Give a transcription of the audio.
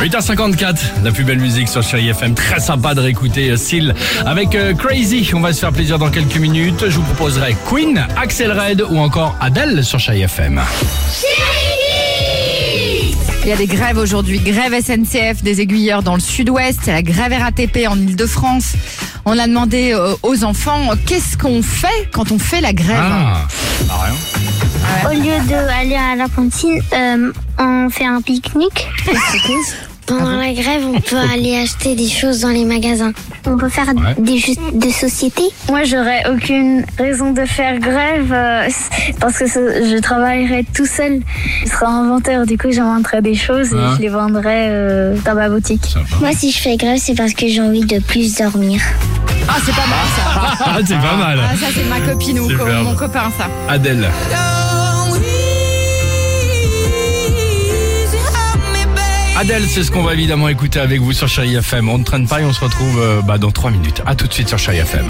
8h54, la plus belle musique sur Chérie FM. Très sympa de réécouter euh, Seal avec euh, Crazy. On va se faire plaisir dans quelques minutes. Je vous proposerai Queen, Axel Red ou encore Adele sur Chérie FM. Il y a des grèves aujourd'hui. Grève SNCF des aiguilleurs dans le sud-ouest, la grève RATP en Ile-de-France. On a demandé euh, aux enfants qu'est-ce qu'on fait quand on fait la grève. Ah, ah, rien. Au lieu d'aller à la cantine, euh, on fait un pique-nique. Pendant la grève, on peut aller acheter des choses dans les magasins. On peut faire Ouais. des jeux de société. Moi, j'aurais aucune raison de faire grève euh, parce que je travaillerais tout seul. Je serais inventeur, du coup, j'inventerais des choses Ah. et je les vendrais euh, dans ma boutique. Moi, si je fais grève, c'est parce que j'ai envie de plus dormir. Ah, c'est pas mal ça. Ah, c'est pas mal. Ah, ça c'est ma copine ou mon copain ça. Adèle. Adèle, c'est ce qu'on va évidemment écouter avec vous sur Chérie FM. On ne traîne pas et on se retrouve euh, bah, dans 3 minutes. À tout de suite sur Chérie FM.